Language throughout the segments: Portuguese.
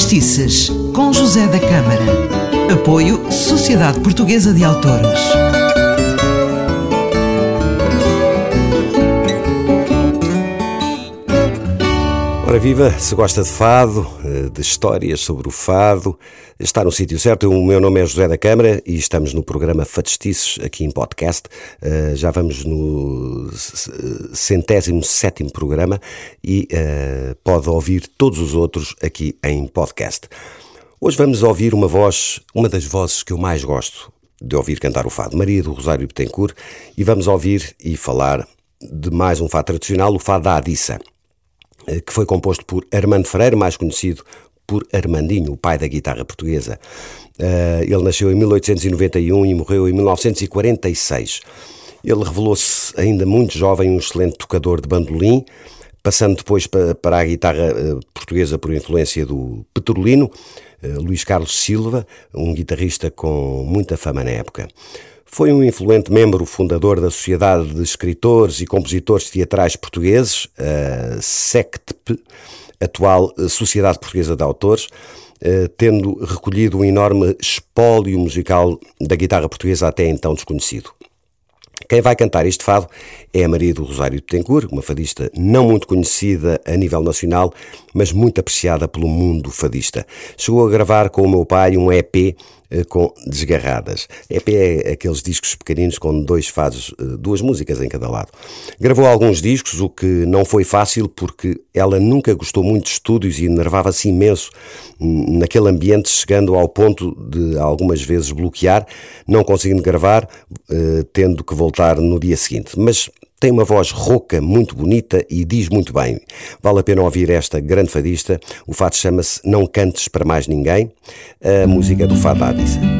Fadistices, com José da Câmara. Apoio Sociedade Portuguesa de Autores. Ora viva, se gosta de fado, eh, de histórias sobre o fado, está no sítio certo. O meu nome é José da Câmara e estamos no programa Fadistices aqui em podcast. Eh, já vamos no centésimo sétimo programa e eh, pode ouvir todos os outros aqui em podcast. Hoje vamos ouvir uma voz, uma das vozes que eu mais gosto de ouvir cantar o fado, Maria do Rosário Betancourt, e vamos ouvir e falar de mais um fado tradicional, o fado da Adissa. Eh, que foi composto por Armando Freire, mais conhecido por Armandinho, o pai da guitarra portuguesa. Eh, ele nasceu em 1891 e morreu em 1946. Ele revelou-se ainda muito jovem um excelente tocador de bandolim, passando depois para a guitarra eh, portuguesa por influência do petrolino, Luís Carlos Silva, um guitarrista com muita fama na época. Foi um influente membro fundador da Sociedade de Escritores e Compositores Teatrais Portugueses, a SECTP, atual Sociedade Portuguesa de Autores, eh, tendo recolhido um enorme espólio musical da guitarra portuguesa até então desconhecido. Quem vai cantar este fado é a Maria do Rosário Betancourt, uma fadista não muito conhecida a nível nacional, mas muito apreciada pelo mundo fadista. Chegou a gravar com o meu pai um EP eh, com Desgarradas. EP é aqueles discos pequeninos com dois fados, eh, duas músicas em cada lado. Gravou alguns discos, o que não foi fácil porque ela nunca gostou muito de estúdios e enervava-se imenso naquele ambiente, chegando ao ponto de algumas vezes bloquear, não conseguindo gravar, eh, tendo que voltar no dia seguinte. Mas tem uma voz rouca, muito bonita e diz muito bem. Vale a pena ouvir esta grande fadista. O fado chama-se Não Cantes para Mais Ninguém. A música do Fado.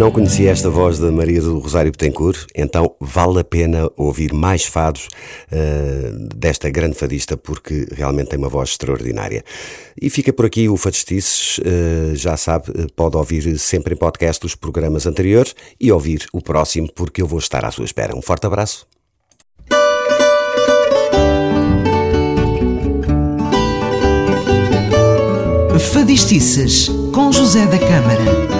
Não conhecia esta voz da Maria do Rosário Betancourt, então vale a pena ouvir mais fados uh, desta grande fadista, porque realmente tem uma voz extraordinária. E fica por aqui o Fadistices, uh, já sabe, pode ouvir sempre em podcast os programas anteriores e ouvir o próximo, porque eu vou estar à sua espera. Um forte abraço. Fadistices, com José da Câmara.